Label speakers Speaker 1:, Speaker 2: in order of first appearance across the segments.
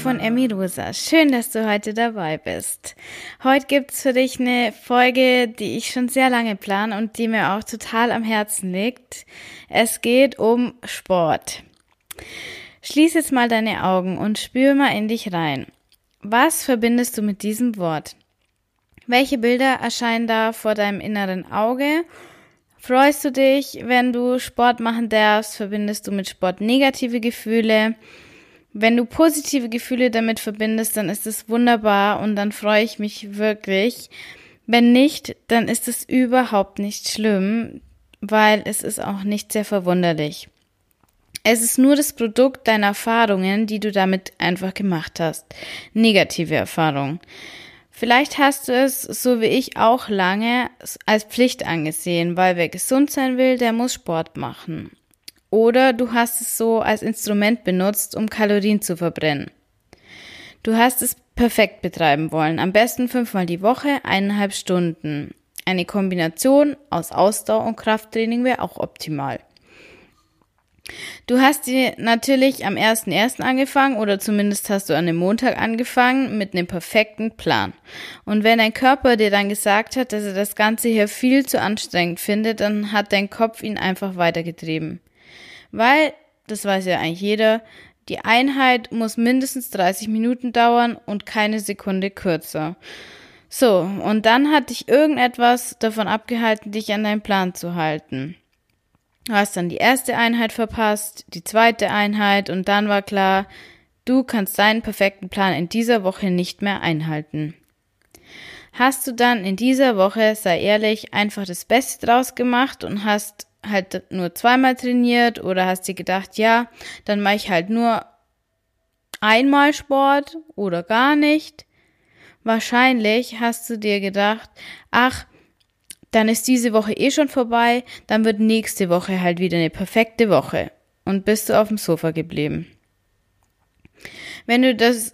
Speaker 1: von Emmy Rosa. Schön, dass du heute dabei bist. Heute gibt's für dich eine Folge, die ich schon sehr lange plane und die mir auch total am Herzen liegt. Es geht um Sport. Schließ jetzt mal deine Augen und spür mal in dich rein. Was verbindest du mit diesem Wort? Welche Bilder erscheinen da vor deinem inneren Auge? Freust du dich, wenn du Sport machen darfst? Verbindest du mit Sport negative Gefühle? Wenn du positive Gefühle damit verbindest, dann ist es wunderbar und dann freue ich mich wirklich. Wenn nicht, dann ist es überhaupt nicht schlimm, weil es ist auch nicht sehr verwunderlich. Es ist nur das Produkt deiner Erfahrungen, die du damit einfach gemacht hast. Negative Erfahrungen. Vielleicht hast du es, so wie ich, auch lange als Pflicht angesehen, weil wer gesund sein will, der muss Sport machen. Oder du hast es so als Instrument benutzt, um Kalorien zu verbrennen. Du hast es perfekt betreiben wollen, am besten fünfmal die Woche, eineinhalb Stunden. Eine Kombination aus Ausdauer und Krafttraining wäre auch optimal. Du hast dir natürlich am 1.1. angefangen oder zumindest hast du an dem Montag angefangen mit einem perfekten Plan. Und wenn dein Körper dir dann gesagt hat, dass er das Ganze hier viel zu anstrengend findet, dann hat dein Kopf ihn einfach weitergetrieben. Weil, das weiß ja eigentlich jeder, die Einheit muss mindestens 30 Minuten dauern und keine Sekunde kürzer. So, und dann hat dich irgendetwas davon abgehalten, dich an deinen Plan zu halten. Du hast dann die erste Einheit verpasst, die zweite Einheit und dann war klar, du kannst deinen perfekten Plan in dieser Woche nicht mehr einhalten. Hast du dann in dieser Woche, sei ehrlich, einfach das Beste draus gemacht und hast halt nur zweimal trainiert oder hast dir gedacht, ja, dann mache ich halt nur einmal Sport oder gar nicht. Wahrscheinlich hast du dir gedacht, ach, dann ist diese Woche eh schon vorbei, dann wird nächste Woche halt wieder eine perfekte Woche und bist du auf dem Sofa geblieben. Wenn du das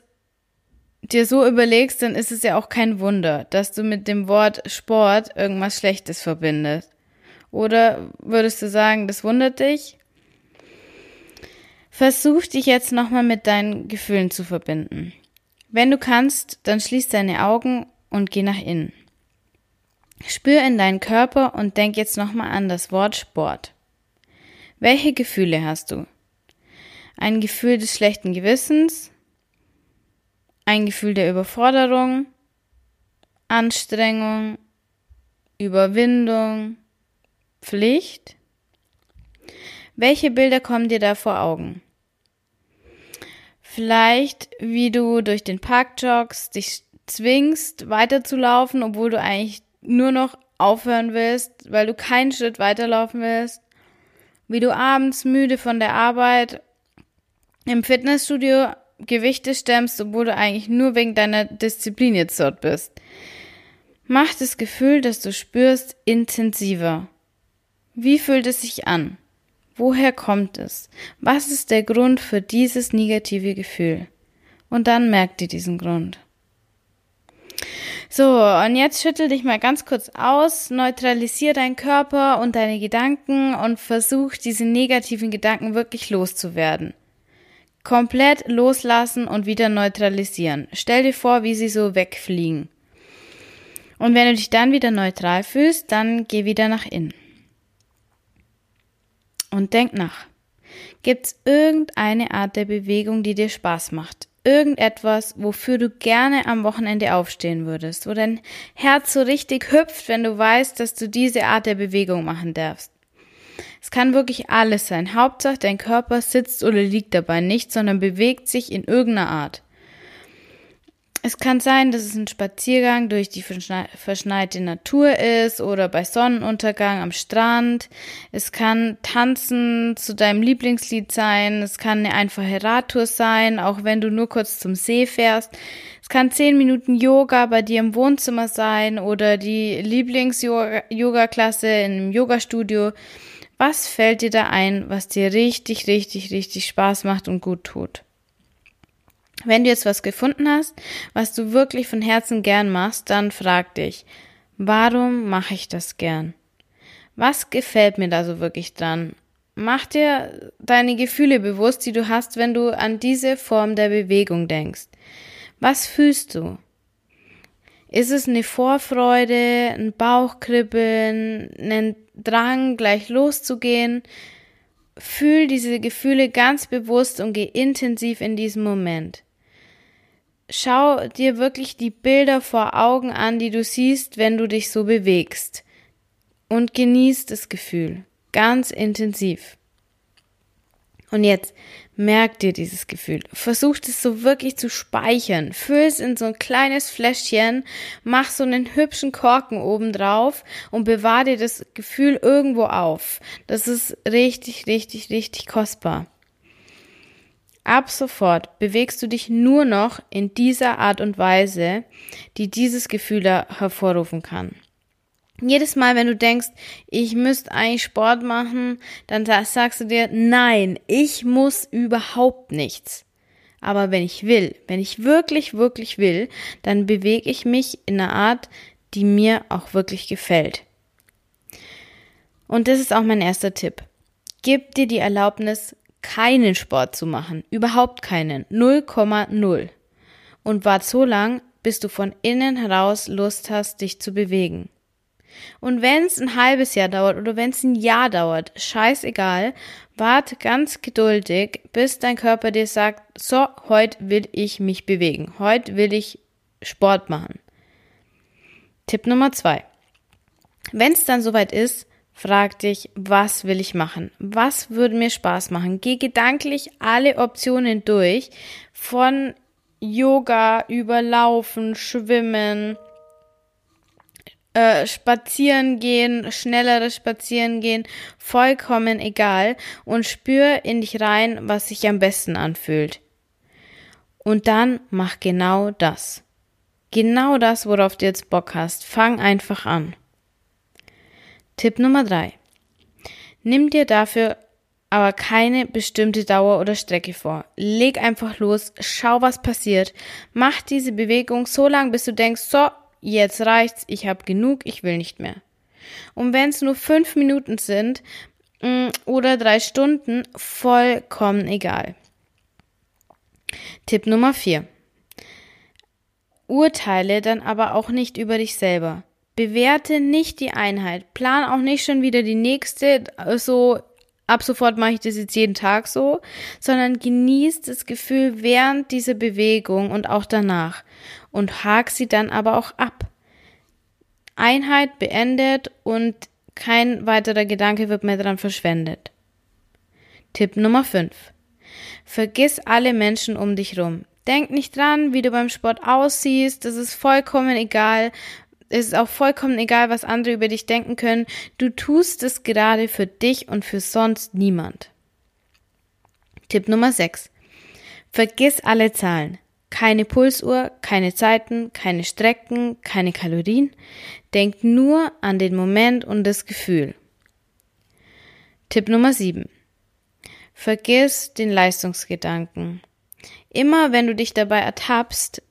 Speaker 1: dir so überlegst, dann ist es ja auch kein Wunder, dass du mit dem Wort Sport irgendwas Schlechtes verbindest. Oder würdest du sagen, das wundert dich? Versuch dich jetzt nochmal mit deinen Gefühlen zu verbinden. Wenn du kannst, dann schließ deine Augen und geh nach innen. Spür in deinen Körper und denk jetzt nochmal an das Wort Sport. Welche Gefühle hast du? Ein Gefühl des schlechten Gewissens? Ein Gefühl der Überforderung? Anstrengung? Überwindung? Pflicht? Welche Bilder kommen dir da vor Augen? Vielleicht, wie du durch den Park joggst, dich zwingst, weiterzulaufen, obwohl du eigentlich nur noch aufhören willst, weil du keinen Schritt weiterlaufen willst. Wie du abends müde von der Arbeit im Fitnessstudio Gewichte stemmst, obwohl du eigentlich nur wegen deiner Disziplin jetzt dort bist. Mach das Gefühl, das du spürst, intensiver. Wie fühlt es sich an? Woher kommt es? Was ist der Grund für dieses negative Gefühl? Und dann merk dir diesen Grund. So, und jetzt schüttel dich mal ganz kurz aus, neutralisier deinen Körper und deine Gedanken und versuch diese negativen Gedanken wirklich loszuwerden. Komplett loslassen und wieder neutralisieren. Stell dir vor, wie sie so wegfliegen. Und wenn du dich dann wieder neutral fühlst, dann geh wieder nach innen. Und denk nach. Gibt's irgendeine Art der Bewegung, die dir Spaß macht? Irgendetwas, wofür du gerne am Wochenende aufstehen würdest, wo dein Herz so richtig hüpft, wenn du weißt, dass du diese Art der Bewegung machen darfst. Es kann wirklich alles sein. Hauptsache, dein Körper sitzt oder liegt dabei nicht, sondern bewegt sich in irgendeiner Art. Es kann sein, dass es ein Spaziergang durch die verschneite Natur ist oder bei Sonnenuntergang am Strand. Es kann Tanzen zu deinem Lieblingslied sein. Es kann eine einfache Radtour sein, auch wenn du nur kurz zum See fährst. Es kann zehn Minuten Yoga bei dir im Wohnzimmer sein oder die Lieblings-Yoga-Klasse im Yoga-Studio. Was fällt dir da ein, was dir richtig, richtig, richtig Spaß macht und gut tut? Wenn du jetzt was gefunden hast, was du wirklich von Herzen gern machst, dann frag dich, warum mache ich das gern? Was gefällt mir da so wirklich dran? mach dir deine Gefühle bewusst, die du hast, wenn du an diese Form der Bewegung denkst. Was fühlst du? Ist es eine Vorfreude, ein Bauchkribbeln, ein Drang, gleich loszugehen? Fühl diese Gefühle ganz bewusst und geh intensiv in diesen Moment. Schau dir wirklich die Bilder vor Augen an, die du siehst, wenn du dich so bewegst. Und genieß das Gefühl ganz intensiv. Und jetzt merk dir dieses Gefühl. Versuch es so wirklich zu speichern. Füll es in so ein kleines Fläschchen, mach so einen hübschen Korken oben drauf und bewahr dir das Gefühl irgendwo auf. Das ist richtig, richtig, richtig kostbar. Ab sofort bewegst du dich nur noch in dieser Art und Weise, die dieses Gefühl hervorrufen kann. Jedes Mal, wenn du denkst, ich müsste eigentlich Sport machen, dann sagst du dir, nein, ich muss überhaupt nichts. Aber wenn ich will, wenn ich wirklich, wirklich will, dann bewege ich mich in einer Art, die mir auch wirklich gefällt. Und das ist auch mein erster Tipp. Gib dir die Erlaubnis, keinen Sport zu machen. Überhaupt keinen. 0,0. Und wart so lang, bis du von innen heraus Lust hast, dich zu bewegen. Und wenn es ein halbes Jahr dauert oder wenn es ein Jahr dauert, scheißegal, wart ganz geduldig, bis dein Körper dir sagt, so, heute will ich mich bewegen, heute will ich Sport machen. Tipp Nummer zwei. Wenn es dann soweit ist, frag dich, was will ich machen? Was würde mir Spaß machen? Geh gedanklich alle Optionen durch, von Yoga über Laufen, Schwimmen, äh, spazieren gehen, schnelleres Spazieren gehen, vollkommen egal und spür in dich rein, was sich am besten anfühlt. Und dann mach genau das. Genau das, worauf du jetzt Bock hast. Fang einfach an. Tipp Nummer drei: Nimm dir dafür aber keine bestimmte Dauer oder Strecke vor. Leg einfach los, schau, was passiert. Mach diese Bewegung so lang, bis du denkst, so, jetzt reicht's, ich habe genug, ich will nicht mehr. Und wenn es nur fünf Minuten sind mm, oder drei Stunden, vollkommen egal. Tipp Nummer vier: Urteile dann aber auch nicht über dich selber. Bewerte nicht die Einheit. Plan auch nicht schon wieder die nächste, so ab sofort mache ich das jetzt jeden Tag so, sondern genießt das Gefühl während dieser Bewegung und auch danach und hak sie dann aber auch ab. Einheit beendet und kein weiterer Gedanke wird mehr dran verschwendet. Tipp Nummer 5. Vergiss alle Menschen um dich rum. Denk nicht dran, wie du beim Sport aussiehst, das ist vollkommen egal, es ist auch vollkommen egal, was andere über dich denken können. Du tust es gerade für dich und für sonst niemand. Tipp Nummer 6. Vergiss alle Zahlen. Keine Pulsuhr, keine Zeiten, keine Strecken, keine Kalorien. Denk nur an den Moment und das Gefühl. Tipp Nummer 7. Vergiss den Leistungsgedanken. Immer wenn du dich dabei ertappst,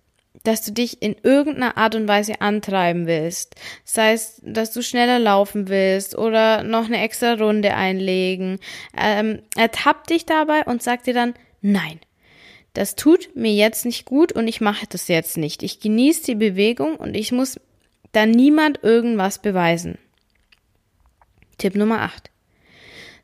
Speaker 1: dass du dich in irgendeiner Art und Weise antreiben willst. Sei es, dass du schneller laufen willst oder noch eine extra Runde einlegen. Ähm, ertapp dich dabei und sag dir dann, nein, das tut mir jetzt nicht gut und ich mache das jetzt nicht. Ich genieße die Bewegung und ich muss dann niemand irgendwas beweisen. Tipp Nummer 8.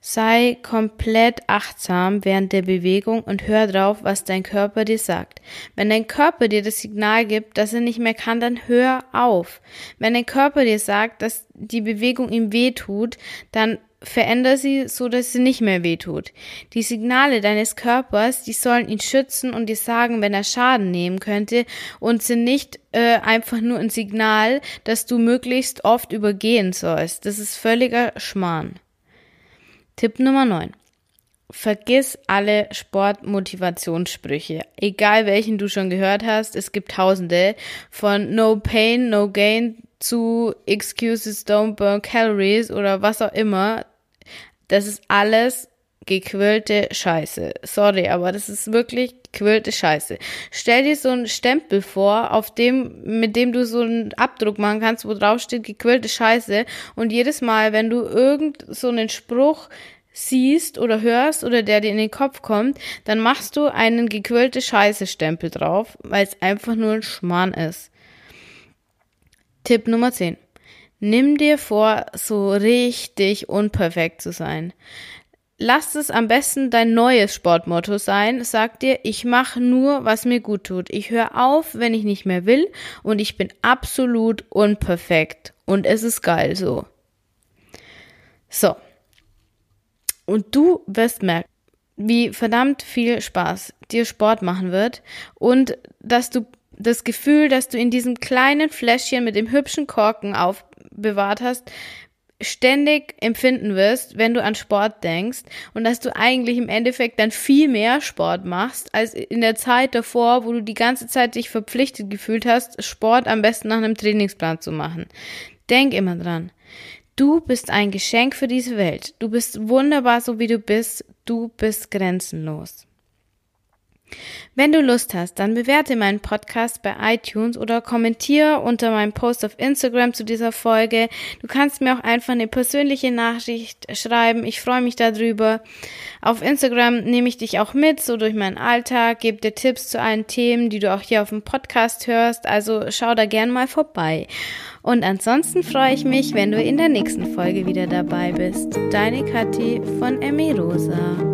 Speaker 1: Sei komplett achtsam während der Bewegung und hör drauf, was dein Körper dir sagt. Wenn dein Körper dir das Signal gibt, dass er nicht mehr kann, dann hör auf. Wenn dein Körper dir sagt, dass die Bewegung ihm weh tut, dann veränder sie so, dass sie nicht mehr wehtut. Die Signale deines Körpers, die sollen ihn schützen und dir sagen, wenn er Schaden nehmen könnte und sind nicht äh, einfach nur ein Signal, dass du möglichst oft übergehen sollst. Das ist völliger Schmarrn. Tipp Nummer 9. Vergiss alle Sportmotivationssprüche. Egal welchen du schon gehört hast, es gibt tausende von No Pain, No Gain zu Excuses Don't Burn Calories oder was auch immer. Das ist alles gequillte Scheiße. Sorry, aber das ist wirklich gequillte Scheiße. Stell dir so einen Stempel vor, auf dem, mit dem du so einen Abdruck machen kannst, wo drauf steht gequillte Scheiße. Und jedes Mal, wenn du irgend so einen Spruch siehst oder hörst oder der dir in den Kopf kommt, dann machst du einen gequirlte Scheiße-Stempel drauf, weil es einfach nur ein Schmarrn ist. Tipp Nummer 10. Nimm dir vor, so richtig unperfekt zu sein. Lass es am besten dein neues Sportmotto sein. Sag dir, ich mache nur, was mir gut tut. Ich höre auf, wenn ich nicht mehr will und ich bin absolut unperfekt. Und es ist geil so. So. Und du wirst merken, wie verdammt viel Spaß dir Sport machen wird und dass du das Gefühl, dass du in diesem kleinen Fläschchen mit dem hübschen Korken aufbewahrt hast, ständig empfinden wirst, wenn du an Sport denkst und dass du eigentlich im Endeffekt dann viel mehr Sport machst, als in der Zeit davor, wo du die ganze Zeit dich verpflichtet gefühlt hast, Sport am besten nach einem Trainingsplan zu machen. Denk immer dran. Du bist ein Geschenk für diese Welt. Du bist wunderbar, so wie du bist. Du bist grenzenlos. Wenn du Lust hast, dann bewerte meinen Podcast bei iTunes oder kommentiere unter meinem Post auf Instagram zu dieser Folge. Du kannst mir auch einfach eine persönliche Nachricht schreiben. Ich freue mich darüber. Auf Instagram nehme ich dich auch mit, so durch meinen Alltag, gebe dir Tipps zu allen Themen, die du auch hier auf dem Podcast hörst. Also schau da gern mal vorbei. Und ansonsten freue ich mich, wenn du in der nächsten Folge wieder dabei bist. Deine Kathi von Emi Rosa.